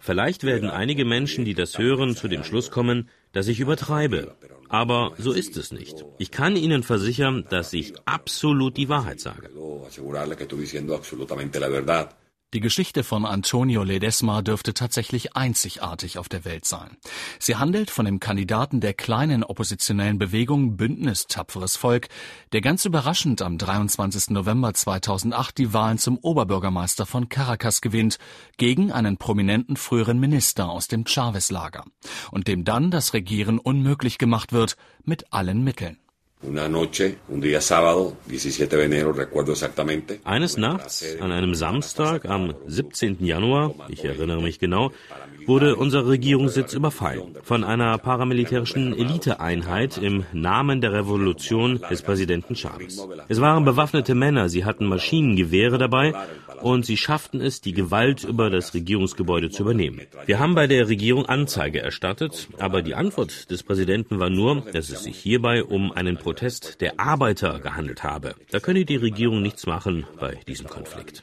Vielleicht werden einige Menschen, die das hören, zu dem Schluss kommen, dass ich übertreibe. Aber so ist es nicht. Ich kann Ihnen versichern, dass ich absolut die Wahrheit sage. Die Geschichte von Antonio Ledesma dürfte tatsächlich einzigartig auf der Welt sein. Sie handelt von dem Kandidaten der kleinen oppositionellen Bewegung Bündnis Tapferes Volk, der ganz überraschend am 23. November 2008 die Wahlen zum Oberbürgermeister von Caracas gewinnt, gegen einen prominenten früheren Minister aus dem Chavez-Lager, und dem dann das Regieren unmöglich gemacht wird, mit allen Mitteln. Eines Nachts, an einem Samstag am 17. Januar, ich erinnere mich genau, wurde unser Regierungssitz überfallen von einer paramilitärischen Eliteeinheit im Namen der Revolution des Präsidenten Chavez. Es waren bewaffnete Männer, sie hatten Maschinengewehre dabei und sie schafften es, die Gewalt über das Regierungsgebäude zu übernehmen. Wir haben bei der Regierung Anzeige erstattet, aber die Antwort des Präsidenten war nur, dass es sich hierbei um einen Protest der Arbeiter gehandelt habe. Da könne die Regierung nichts machen bei diesem Konflikt.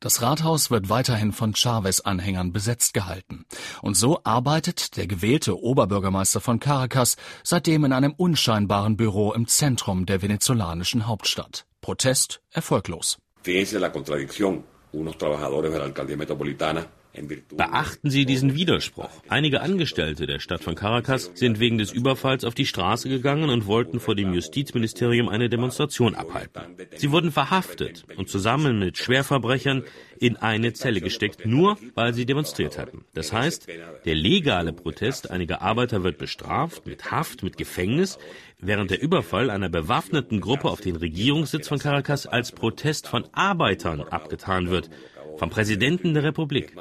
Das Rathaus wird weiterhin von Chavez-Anhängern besetzt gehalten. Und so arbeitet der gewählte Oberbürgermeister von Caracas seitdem in einem unscheinbaren Büro im Zentrum der venezolanischen Hauptstadt. Protest erfolglos. Fíjense la contradicción. Unos trabajadores de la alcaldía metropolitana Beachten Sie diesen Widerspruch. Einige Angestellte der Stadt von Caracas sind wegen des Überfalls auf die Straße gegangen und wollten vor dem Justizministerium eine Demonstration abhalten. Sie wurden verhaftet und zusammen mit Schwerverbrechern in eine Zelle gesteckt, nur weil sie demonstriert hatten. Das heißt, der legale Protest einiger Arbeiter wird bestraft mit Haft, mit Gefängnis, während der Überfall einer bewaffneten Gruppe auf den Regierungssitz von Caracas als Protest von Arbeitern abgetan wird vom Präsidenten der Republik.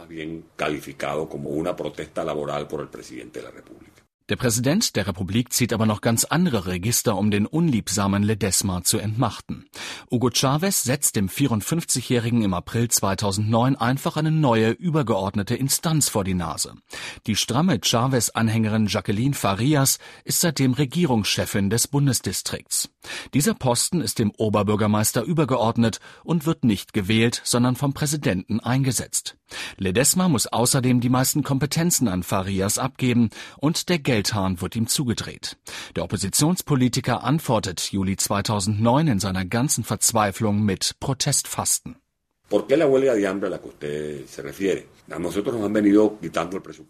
Der Präsident der Republik zieht aber noch ganz andere Register, um den unliebsamen Ledesma zu entmachten. Hugo Chavez setzt dem 54-Jährigen im April 2009 einfach eine neue übergeordnete Instanz vor die Nase. Die stramme Chavez-Anhängerin Jacqueline Farias ist seitdem Regierungschefin des Bundesdistrikts. Dieser Posten ist dem Oberbürgermeister übergeordnet und wird nicht gewählt, sondern vom Präsidenten eingesetzt. Ledesma muss außerdem die meisten Kompetenzen an Farias abgeben und der Geldhahn wird ihm zugedreht. Der Oppositionspolitiker antwortet Juli 2009 in seiner ganzen Verzweiflung mit Protestfasten.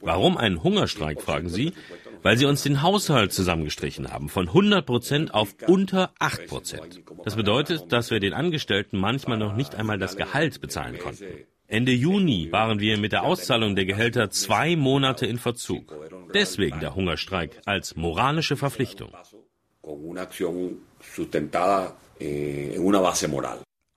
Warum ein Hungerstreik, fragen Sie? Weil Sie uns den Haushalt zusammengestrichen haben, von 100 Prozent auf unter 8 Prozent. Das bedeutet, dass wir den Angestellten manchmal noch nicht einmal das Gehalt bezahlen konnten. Ende Juni waren wir mit der Auszahlung der Gehälter zwei Monate in Verzug. Deswegen der Hungerstreik als moralische Verpflichtung.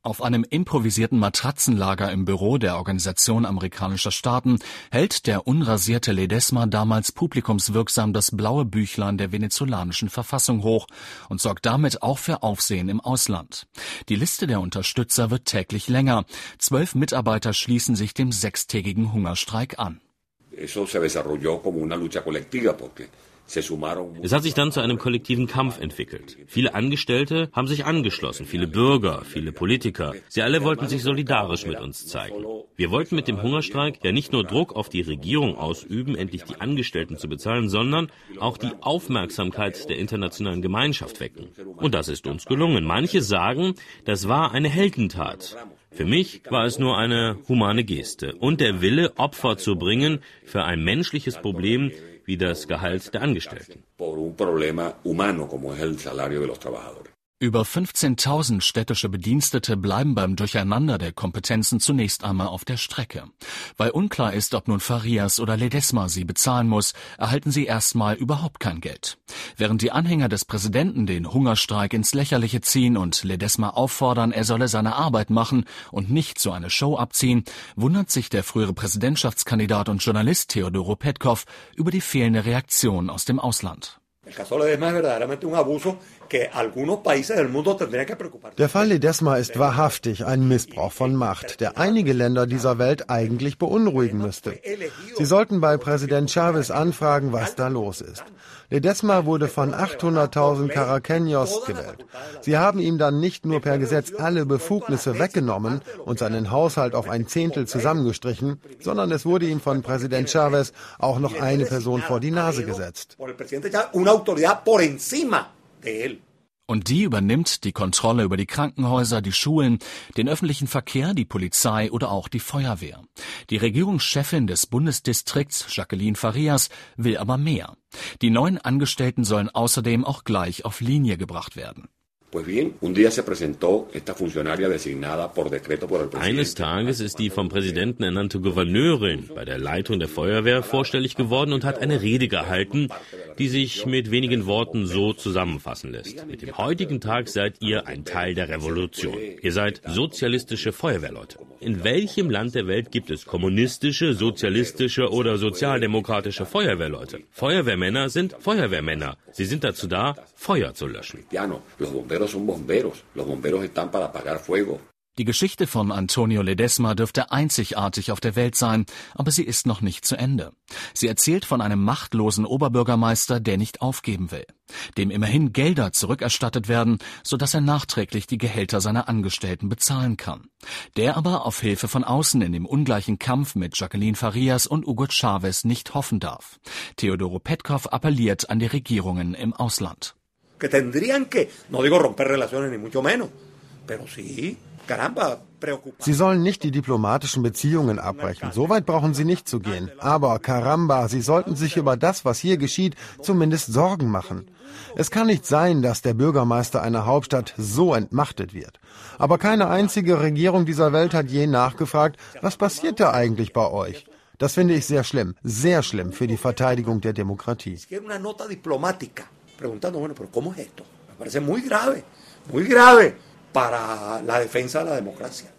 Auf einem improvisierten Matratzenlager im Büro der Organisation amerikanischer Staaten hält der unrasierte Ledesma damals publikumswirksam das blaue Büchlein der venezolanischen Verfassung hoch und sorgt damit auch für Aufsehen im Ausland. Die Liste der Unterstützer wird täglich länger. Zwölf Mitarbeiter schließen sich dem sechstägigen Hungerstreik an. Eso se desarrolló como una lucha colectiva porque es hat sich dann zu einem kollektiven Kampf entwickelt. Viele Angestellte haben sich angeschlossen, viele Bürger, viele Politiker. Sie alle wollten sich solidarisch mit uns zeigen. Wir wollten mit dem Hungerstreik ja nicht nur Druck auf die Regierung ausüben, endlich die Angestellten zu bezahlen, sondern auch die Aufmerksamkeit der internationalen Gemeinschaft wecken. Und das ist uns gelungen. Manche sagen, das war eine Heldentat. Für mich war es nur eine humane Geste und der Wille, Opfer zu bringen für ein menschliches Problem, wie das Gehalt der Angestellten. Über 15.000 städtische Bedienstete bleiben beim Durcheinander der Kompetenzen zunächst einmal auf der Strecke. Weil unklar ist, ob nun Farias oder Ledesma sie bezahlen muss, erhalten sie erstmal überhaupt kein Geld. Während die Anhänger des Präsidenten den Hungerstreik ins Lächerliche ziehen und Ledesma auffordern, er solle seine Arbeit machen und nicht so eine Show abziehen, wundert sich der frühere Präsidentschaftskandidat und Journalist Teodoro Petkov über die fehlende Reaktion aus dem Ausland. El caso Ledesma es verdaderamente un abuso Der Fall Ledesma ist wahrhaftig ein Missbrauch von Macht, der einige Länder dieser Welt eigentlich beunruhigen müsste. Sie sollten bei Präsident Chavez anfragen, was da los ist. Ledesma wurde von 800.000 Caraqueños gewählt. Sie haben ihm dann nicht nur per Gesetz alle Befugnisse weggenommen und seinen Haushalt auf ein Zehntel zusammengestrichen, sondern es wurde ihm von Präsident Chavez auch noch eine Person vor die Nase gesetzt. Und die übernimmt die Kontrolle über die Krankenhäuser, die Schulen, den öffentlichen Verkehr, die Polizei oder auch die Feuerwehr. Die Regierungschefin des Bundesdistrikts, Jacqueline Farias, will aber mehr. Die neuen Angestellten sollen außerdem auch gleich auf Linie gebracht werden. Eines Tages ist die vom Präsidenten ernannte Gouverneurin bei der Leitung der Feuerwehr vorstellig geworden und hat eine Rede gehalten, die sich mit wenigen Worten so zusammenfassen lässt. Mit dem heutigen Tag seid ihr ein Teil der Revolution. Ihr seid sozialistische Feuerwehrleute. In welchem Land der Welt gibt es kommunistische, sozialistische oder sozialdemokratische Feuerwehrleute? Feuerwehrmänner sind Feuerwehrmänner. Sie sind dazu da, Feuer zu löschen bomberos son bomberos. Los bomberos están para apagar fuego. Die Geschichte von Antonio Ledesma dürfte einzigartig auf der Welt sein, aber sie ist noch nicht zu Ende. Sie erzählt von einem machtlosen Oberbürgermeister, der nicht aufgeben will, dem immerhin Gelder zurückerstattet werden, sodass er nachträglich die Gehälter seiner Angestellten bezahlen kann, der aber auf Hilfe von außen in dem ungleichen Kampf mit Jacqueline Farias und Hugo Chavez nicht hoffen darf. Theodoro Petkov appelliert an die Regierungen im Ausland que tendrían que, no digo romper relaciones ni mucho menos, pero sí, caramba, Sie sollen nicht die diplomatischen Beziehungen abbrechen. So weit brauchen sie nicht zu gehen. Aber Caramba, sie sollten sich über das, was hier geschieht, zumindest Sorgen machen. Es kann nicht sein, dass der Bürgermeister einer Hauptstadt so entmachtet wird. Aber keine einzige Regierung dieser Welt hat je nachgefragt, was passiert da eigentlich bei euch? Das finde ich sehr schlimm, sehr schlimm für die Verteidigung der Demokratie preguntando, bueno, pero ¿cómo es esto? Me parece muy grave, muy grave para la defensa de la democracia.